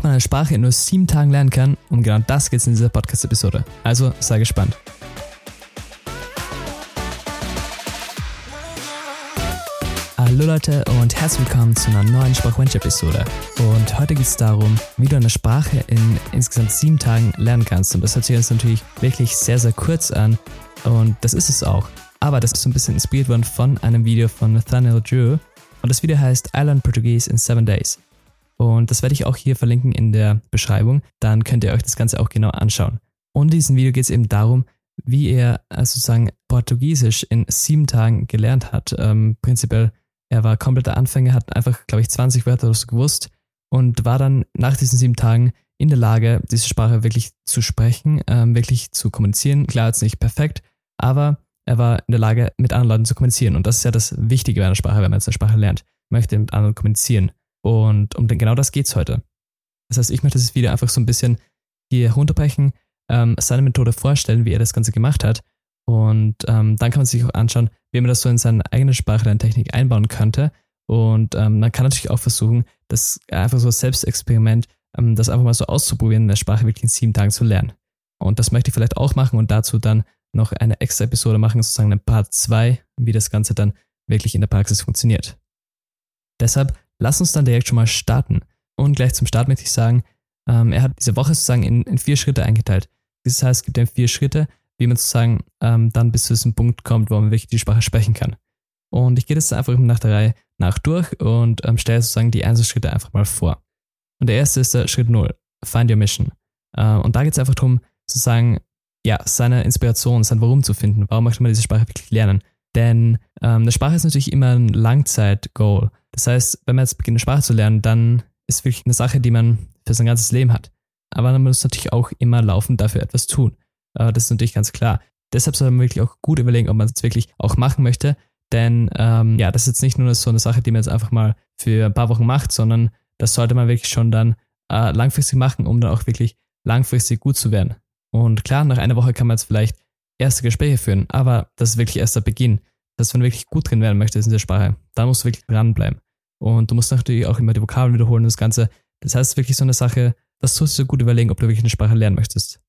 ob man eine Sprache in nur sieben Tagen lernen kann. Und genau das geht es in dieser Podcast-Episode. Also sei gespannt. Hallo Leute und herzlich willkommen zu einer neuen Sprachwunsch-Episode. Und heute geht es darum, wie du eine Sprache in insgesamt sieben Tagen lernen kannst. Und das hört sich jetzt natürlich wirklich sehr, sehr kurz an. Und das ist es auch. Aber das ist so ein bisschen inspiriert worden von einem Video von Nathaniel Drew. Und das Video heißt I Learned Portuguese in Seven Days. Und das werde ich auch hier verlinken in der Beschreibung. Dann könnt ihr euch das Ganze auch genau anschauen. Und in diesem Video geht es eben darum, wie er äh, sozusagen Portugiesisch in sieben Tagen gelernt hat. Ähm, prinzipiell, er war kompletter Anfänger, hat einfach, glaube ich, 20 Wörter oder so gewusst und war dann nach diesen sieben Tagen in der Lage, diese Sprache wirklich zu sprechen, ähm, wirklich zu kommunizieren. Klar, jetzt nicht perfekt, aber er war in der Lage, mit anderen Leuten zu kommunizieren. Und das ist ja das Wichtige bei einer Sprache, wenn man jetzt eine Sprache lernt. Man möchte mit anderen kommunizieren. Und um genau das geht es heute. Das heißt, ich möchte das Video einfach so ein bisschen hier runterbrechen, ähm, seine Methode vorstellen, wie er das Ganze gemacht hat. Und ähm, dann kann man sich auch anschauen, wie man das so in seine eigene Sprachlerntechnik einbauen könnte. Und ähm, man kann natürlich auch versuchen, das einfach so Selbstexperiment, ähm, das einfach mal so auszuprobieren, eine Sprache wirklich in sieben Tagen zu lernen. Und das möchte ich vielleicht auch machen und dazu dann noch eine extra Episode machen, sozusagen ein Part 2, wie das Ganze dann wirklich in der Praxis funktioniert. Deshalb lass uns dann direkt schon mal starten. Und gleich zum Start möchte ich sagen, ähm, er hat diese Woche sozusagen in, in, vier Schritte eingeteilt. Das heißt, es gibt dann vier Schritte, wie man sozusagen ähm, dann bis zu diesem Punkt kommt, wo man wirklich die Sprache sprechen kann. Und ich gehe das einfach nach der Reihe nach durch und ähm, stelle sozusagen die einzelnen Schritte einfach mal vor. Und der erste ist der Schritt 0, Find Your Mission. Äh, und da geht es einfach darum, sozusagen ja, seine Inspiration, sein Warum zu finden. Warum möchte man diese Sprache wirklich lernen? Denn ähm, eine Sprache ist natürlich immer ein Langzeit-Goal. Das heißt, wenn man jetzt beginnt, eine Sprache zu lernen, dann ist wirklich eine Sache, die man für sein ganzes Leben hat. Aber man muss natürlich auch immer laufend dafür etwas tun. Äh, das ist natürlich ganz klar. Deshalb sollte man wirklich auch gut überlegen, ob man es wirklich auch machen möchte. Denn ähm, ja, das ist jetzt nicht nur so eine Sache, die man jetzt einfach mal für ein paar Wochen macht, sondern das sollte man wirklich schon dann äh, langfristig machen, um dann auch wirklich langfristig gut zu werden. Und klar, nach einer Woche kann man jetzt vielleicht erste Gespräche führen, aber das ist wirklich erst der Beginn. Das heißt, wenn du wirklich gut drin werden möchtest in der Sprache, dann musst du wirklich dranbleiben. Und du musst natürlich auch immer die Vokabeln wiederholen und das Ganze. Das heißt, wirklich so eine Sache, das solltest du gut überlegen, ob du wirklich eine Sprache lernen möchtest.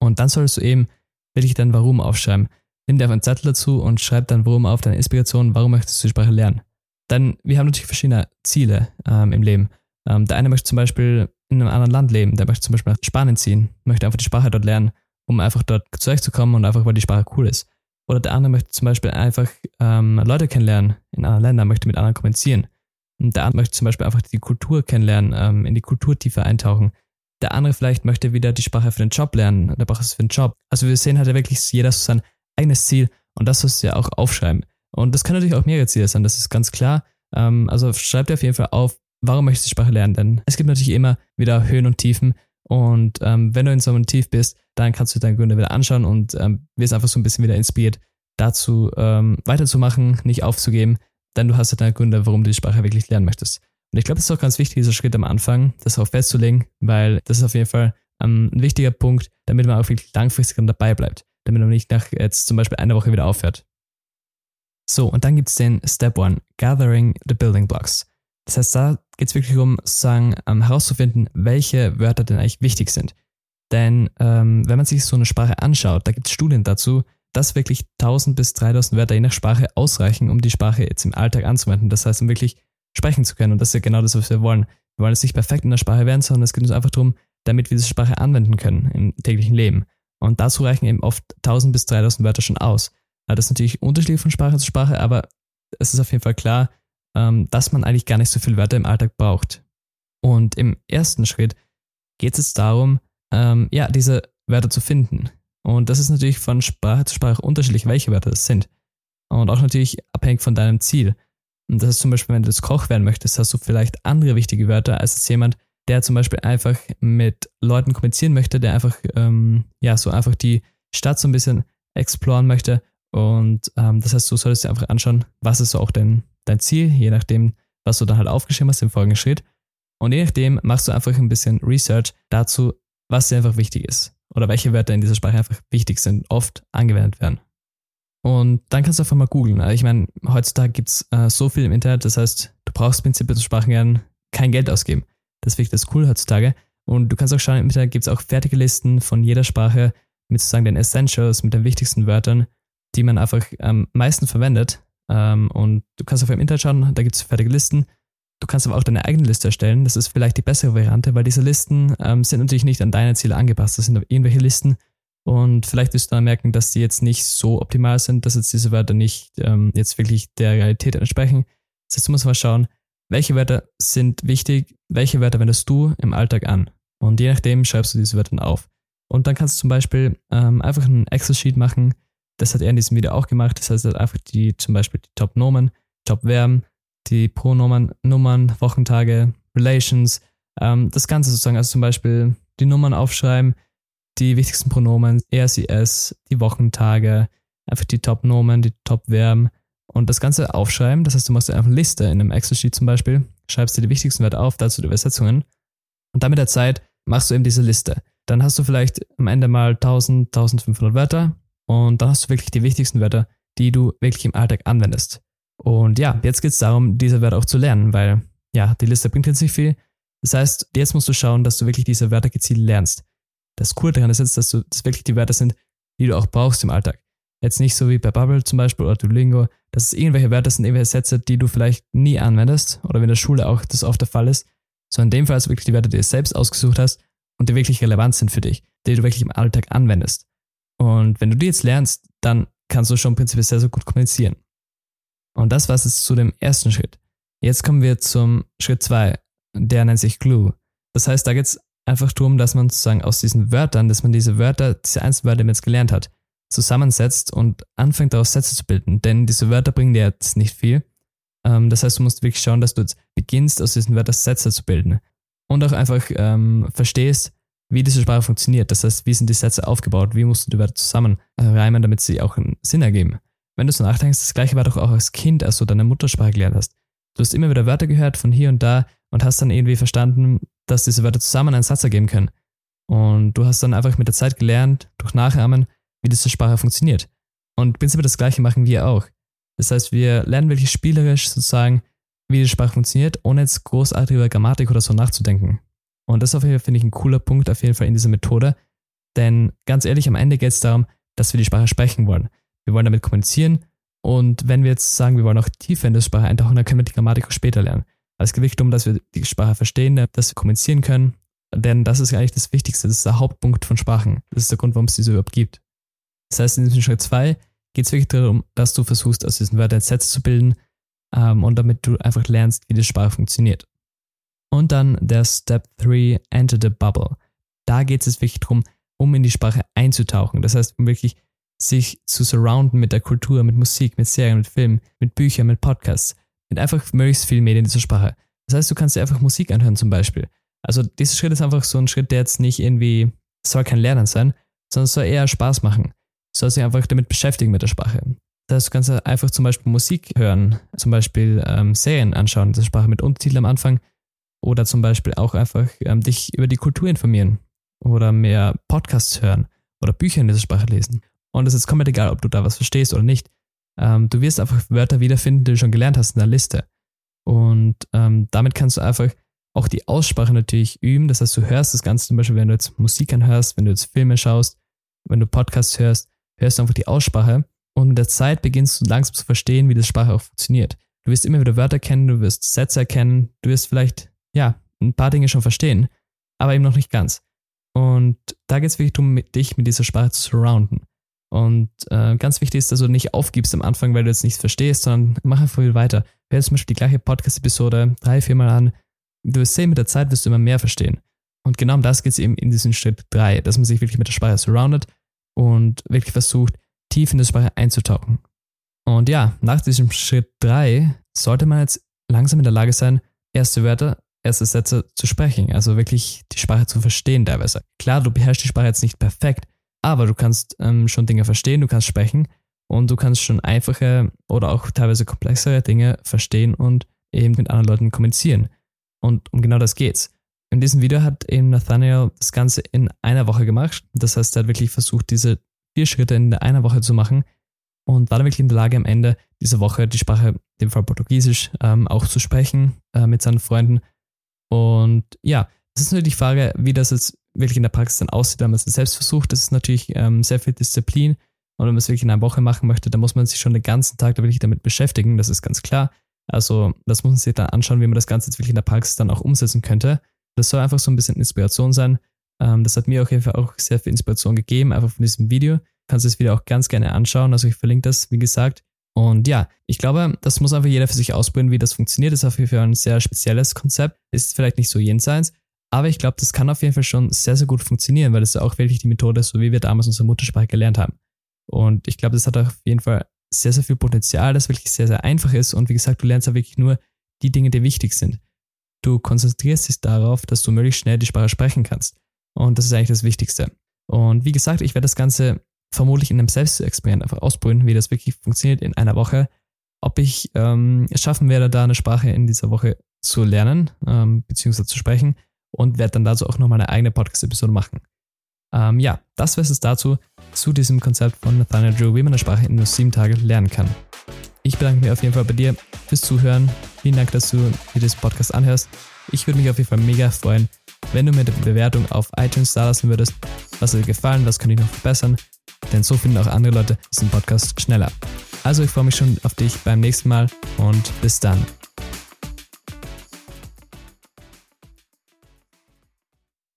Und dann solltest du eben wirklich dein Warum aufschreiben. Nimm dir einfach einen Zettel dazu und schreib dann Warum auf, deine Inspiration, warum möchtest du die Sprache lernen. Dann, wir haben natürlich verschiedene Ziele ähm, im Leben. Ähm, der eine möchte zum Beispiel in einem anderen Land leben, der möchte zum Beispiel nach Spanien ziehen, möchte einfach die Sprache dort lernen, um einfach dort zurechtzukommen und einfach, weil die Sprache cool ist. Oder der andere möchte zum Beispiel einfach ähm, Leute kennenlernen in anderen Ländern, möchte mit anderen kommunizieren. Und der andere möchte zum Beispiel einfach die Kultur kennenlernen, ähm, in die Kulturtiefe eintauchen. Der andere vielleicht möchte wieder die Sprache für den Job lernen, der braucht es für den Job. Also wir sehen halt wirklich jeder so sein eigenes Ziel und das sollst du ja auch aufschreiben. Und das kann natürlich auch mehrere Ziele sein, das ist ganz klar. Ähm, also schreib dir auf jeden Fall auf, warum möchtest du die Sprache lernen? Denn es gibt natürlich immer wieder Höhen und Tiefen. Und ähm, wenn du in so einem Tief bist, dann kannst du deine Gründe wieder anschauen und ähm, wirst einfach so ein bisschen wieder inspiriert, dazu ähm, weiterzumachen, nicht aufzugeben, denn du hast ja deine Gründe, warum du die Sprache wirklich lernen möchtest. Und ich glaube, das ist auch ganz wichtig, dieser Schritt am Anfang, das auch festzulegen, weil das ist auf jeden Fall ähm, ein wichtiger Punkt, damit man auch wirklich langfristig dabei bleibt, damit man nicht nach jetzt zum Beispiel einer Woche wieder aufhört. So, und dann gibt es den Step One, Gathering the Building Blocks. Das heißt, da geht es wirklich um, sozusagen ähm, herauszufinden, welche Wörter denn eigentlich wichtig sind. Denn ähm, wenn man sich so eine Sprache anschaut, da gibt es Studien dazu, dass wirklich 1000 bis 3000 Wörter je nach Sprache ausreichen, um die Sprache jetzt im Alltag anzuwenden. Das heißt, um wirklich sprechen zu können. Und das ist ja genau das, was wir wollen. Wir wollen jetzt nicht perfekt in der Sprache werden, sondern es geht uns einfach darum, damit wir diese Sprache anwenden können im täglichen Leben. Und dazu reichen eben oft 1000 bis 3000 Wörter schon aus. Das ist natürlich unterschiedlich von Sprache zu Sprache, aber es ist auf jeden Fall klar, ähm, dass man eigentlich gar nicht so viele Wörter im Alltag braucht. Und im ersten Schritt geht es darum, ähm, ja, diese Wörter zu finden. Und das ist natürlich von Sprache zu Sprache unterschiedlich, welche Wörter das sind. Und auch natürlich abhängig von deinem Ziel. Und das ist zum Beispiel, wenn du das Koch werden möchtest, hast du vielleicht andere wichtige Wörter als jetzt jemand, der zum Beispiel einfach mit Leuten kommunizieren möchte, der einfach, ähm, ja, so einfach die Stadt so ein bisschen exploren möchte. Und ähm, das heißt, du solltest dir einfach anschauen, was ist so auch dein dein Ziel, je nachdem, was du dann halt aufgeschrieben hast im folgenden Schritt. Und je nachdem machst du einfach ein bisschen Research dazu, was dir einfach wichtig ist oder welche Wörter in dieser Sprache einfach wichtig sind, oft angewendet werden. Und dann kannst du einfach mal googeln. Also ich meine, heutzutage gibt es äh, so viel im Internet, das heißt, du brauchst prinzipiell zu Sprachen lernen kein Geld ausgeben. Das ist das Coole heutzutage. Und du kannst auch schauen, im Internet gibt es auch fertige Listen von jeder Sprache mit sozusagen den Essentials, mit den wichtigsten Wörtern, die man einfach am meisten verwendet. Ähm, und du kannst auf dem Internet schauen, da gibt es fertige Listen. Du kannst aber auch deine eigene Liste erstellen. Das ist vielleicht die bessere Variante, weil diese Listen ähm, sind natürlich nicht an deine Ziele angepasst. Das sind irgendwelche Listen. Und vielleicht wirst du dann merken, dass die jetzt nicht so optimal sind, dass jetzt diese Wörter nicht ähm, jetzt wirklich der Realität entsprechen. Das heißt, du musst mal schauen, welche Wörter sind wichtig, welche Wörter wendest du im Alltag an. Und je nachdem schreibst du diese Wörter dann auf. Und dann kannst du zum Beispiel ähm, einfach einen Excel-Sheet machen. Das hat er in diesem Video auch gemacht. Das heißt, einfach die, zum Beispiel die Top-Nomen, Top-Verben, die Pronomen, Nummern, Wochentage, Relations, ähm, das Ganze sozusagen, also zum Beispiel die Nummern aufschreiben, die wichtigsten Pronomen, er, es, die Wochentage, einfach die Top-Nomen, die Top-Verben und das Ganze aufschreiben. Das heißt, du machst einfach eine Liste in einem Excel-Sheet zum Beispiel, schreibst dir die wichtigsten Wörter auf, dazu die Übersetzungen und dann mit der Zeit machst du eben diese Liste. Dann hast du vielleicht am Ende mal 1000, 1500 Wörter und dann hast du wirklich die wichtigsten Wörter, die du wirklich im Alltag anwendest. Und ja, jetzt geht es darum, diese Wörter auch zu lernen, weil ja, die Liste bringt jetzt nicht viel. Das heißt, jetzt musst du schauen, dass du wirklich diese Wörter gezielt lernst. Das Coole daran ist jetzt, dass du das wirklich die Wörter sind, die du auch brauchst im Alltag. Jetzt nicht so wie bei Bubble zum Beispiel oder Duolingo, dass es irgendwelche Wörter sind, irgendwelche Sätze, die du vielleicht nie anwendest oder wenn in der Schule auch das oft der Fall ist, sondern in dem Fall ist wirklich die Wörter, die du selbst ausgesucht hast und die wirklich relevant sind für dich, die du wirklich im Alltag anwendest. Und wenn du die jetzt lernst, dann kannst du schon prinzipiell sehr, sehr gut kommunizieren. Und das war es jetzt zu dem ersten Schritt. Jetzt kommen wir zum Schritt zwei, der nennt sich Glue. Das heißt, da geht es einfach darum, dass man sozusagen aus diesen Wörtern, dass man diese Wörter, diese einzelnen Wörter, die man jetzt gelernt hat, zusammensetzt und anfängt daraus Sätze zu bilden. Denn diese Wörter bringen dir jetzt nicht viel. Ähm, das heißt, du musst wirklich schauen, dass du jetzt beginnst, aus diesen Wörtern Sätze zu bilden. Und auch einfach ähm, verstehst, wie diese Sprache funktioniert. Das heißt, wie sind die Sätze aufgebaut? Wie musst du die Wörter zusammenreimen, damit sie auch einen Sinn ergeben? Wenn du so nachdenkst, das gleiche war doch auch als Kind, als du deine Muttersprache gelernt hast. Du hast immer wieder Wörter gehört von hier und da und hast dann irgendwie verstanden, dass diese Wörter zusammen einen Satz ergeben können. Und du hast dann einfach mit der Zeit gelernt, durch Nachahmen, wie diese Sprache funktioniert. Und prinzipiell das gleiche machen wir auch. Das heißt, wir lernen wirklich spielerisch sozusagen, wie die Sprache funktioniert, ohne jetzt großartig über Grammatik oder so nachzudenken. Und das auf jeden Fall finde ich ein cooler Punkt auf jeden Fall in dieser Methode. Denn ganz ehrlich, am Ende geht es darum, dass wir die Sprache sprechen wollen. Wir wollen damit kommunizieren und wenn wir jetzt sagen, wir wollen auch tiefer in die Sprache eintauchen, dann können wir die Grammatik auch später lernen. Es geht wirklich darum, dass wir die Sprache verstehen, dass wir kommunizieren können, denn das ist eigentlich das Wichtigste, das ist der Hauptpunkt von Sprachen. Das ist der Grund, warum es diese überhaupt gibt. Das heißt, in diesem Schritt 2 geht es wirklich darum, dass du versuchst, aus diesen Wörtern Sätze zu bilden ähm, und damit du einfach lernst, wie die Sprache funktioniert. Und dann der Step 3, Enter the Bubble. Da geht es wirklich darum, um in die Sprache einzutauchen. Das heißt, um wirklich sich zu surrounden mit der Kultur, mit Musik, mit Serien, mit Filmen, mit Büchern, mit Podcasts, mit einfach möglichst viel Medien in dieser Sprache. Das heißt, du kannst dir einfach Musik anhören zum Beispiel. Also dieser Schritt ist einfach so ein Schritt, der jetzt nicht irgendwie, soll kein Lernen sein, sondern soll eher Spaß machen. Du sollst dich einfach damit beschäftigen mit der Sprache. Das heißt, du kannst einfach zum Beispiel Musik hören, zum Beispiel ähm, Serien anschauen, diese Sprache mit Untertiteln am Anfang oder zum Beispiel auch einfach ähm, dich über die Kultur informieren oder mehr Podcasts hören oder Bücher in dieser Sprache lesen. Und es ist komplett egal, ob du da was verstehst oder nicht. Ähm, du wirst einfach Wörter wiederfinden, die du schon gelernt hast in der Liste. Und ähm, damit kannst du einfach auch die Aussprache natürlich üben. Das heißt, du hörst das Ganze zum Beispiel, wenn du jetzt Musik anhörst, wenn du jetzt Filme schaust, wenn du Podcasts hörst, hörst du einfach die Aussprache. Und mit der Zeit beginnst du langsam zu verstehen, wie das Sprache auch funktioniert. Du wirst immer wieder Wörter kennen, du wirst Sätze erkennen, du wirst vielleicht, ja, ein paar Dinge schon verstehen, aber eben noch nicht ganz. Und da geht es wirklich darum, dich mit dieser Sprache zu surrounden. Und äh, ganz wichtig ist, dass du nicht aufgibst am Anfang, weil du jetzt nichts verstehst, sondern mach einfach viel weiter. Hör zum Beispiel die gleiche Podcast-Episode drei, viermal an. Du wirst sehen, mit der Zeit wirst du immer mehr verstehen. Und genau um das geht es eben in diesem Schritt drei, dass man sich wirklich mit der Sprache surroundet und wirklich versucht, tief in die Sprache einzutauchen. Und ja, nach diesem Schritt drei sollte man jetzt langsam in der Lage sein, erste Wörter, erste Sätze zu sprechen, also wirklich die Sprache zu verstehen teilweise. Klar, du beherrschst die Sprache jetzt nicht perfekt, aber du kannst ähm, schon Dinge verstehen, du kannst sprechen und du kannst schon einfache oder auch teilweise komplexere Dinge verstehen und eben mit anderen Leuten kommunizieren. Und um genau das geht's. In diesem Video hat eben Nathaniel das Ganze in einer Woche gemacht. Das heißt, er hat wirklich versucht, diese vier Schritte in einer Woche zu machen und war dann wirklich in der Lage, am Ende dieser Woche die Sprache, in dem Fall Portugiesisch, ähm, auch zu sprechen äh, mit seinen Freunden. Und ja, das ist natürlich die Frage, wie das jetzt wirklich in der Praxis dann aussieht, wenn man es selbst versucht. Das ist natürlich ähm, sehr viel Disziplin. Und wenn man es wirklich in einer Woche machen möchte, dann muss man sich schon den ganzen Tag da wirklich damit beschäftigen, das ist ganz klar. Also das muss man sich dann anschauen, wie man das Ganze jetzt wirklich in der Praxis dann auch umsetzen könnte. Das soll einfach so ein bisschen Inspiration sein. Ähm, das hat mir auf jeden Fall auch sehr viel Inspiration gegeben, einfach von diesem Video. Du kannst das Video auch ganz gerne anschauen. Also ich verlinke das, wie gesagt. Und ja, ich glaube, das muss einfach jeder für sich ausprobieren, wie das funktioniert. Das ist auf jeden Fall ein sehr spezielles Konzept. Ist vielleicht nicht so jenseits, aber ich glaube, das kann auf jeden Fall schon sehr, sehr gut funktionieren, weil das ja auch wirklich die Methode ist, so wie wir damals unsere Muttersprache gelernt haben. Und ich glaube, das hat auf jeden Fall sehr, sehr viel Potenzial, das wirklich sehr, sehr einfach ist. Und wie gesagt, du lernst ja wirklich nur die Dinge, die wichtig sind. Du konzentrierst dich darauf, dass du möglichst schnell die Sprache sprechen kannst. Und das ist eigentlich das Wichtigste. Und wie gesagt, ich werde das Ganze vermutlich in einem Selbstexperiment einfach ausprobieren, wie das wirklich funktioniert in einer Woche. Ob ich ähm, es schaffen werde, da eine Sprache in dieser Woche zu lernen, ähm, beziehungsweise zu sprechen und werde dann dazu auch nochmal eine eigene Podcast-Episode machen. Ähm, ja, das wäre es dazu, zu diesem Konzept von Nathaniel Drew, wie man eine Sprache in nur sieben Tagen lernen kann. Ich bedanke mich auf jeden Fall bei dir fürs Zuhören. Vielen Dank, dass du dir diesen Podcast anhörst. Ich würde mich auf jeden Fall mega freuen, wenn du mir eine Bewertung auf iTunes da lassen würdest. Was hat dir gefallen, was kann ich noch verbessern? Denn so finden auch andere Leute diesen Podcast schneller. Also ich freue mich schon auf dich beim nächsten Mal und bis dann.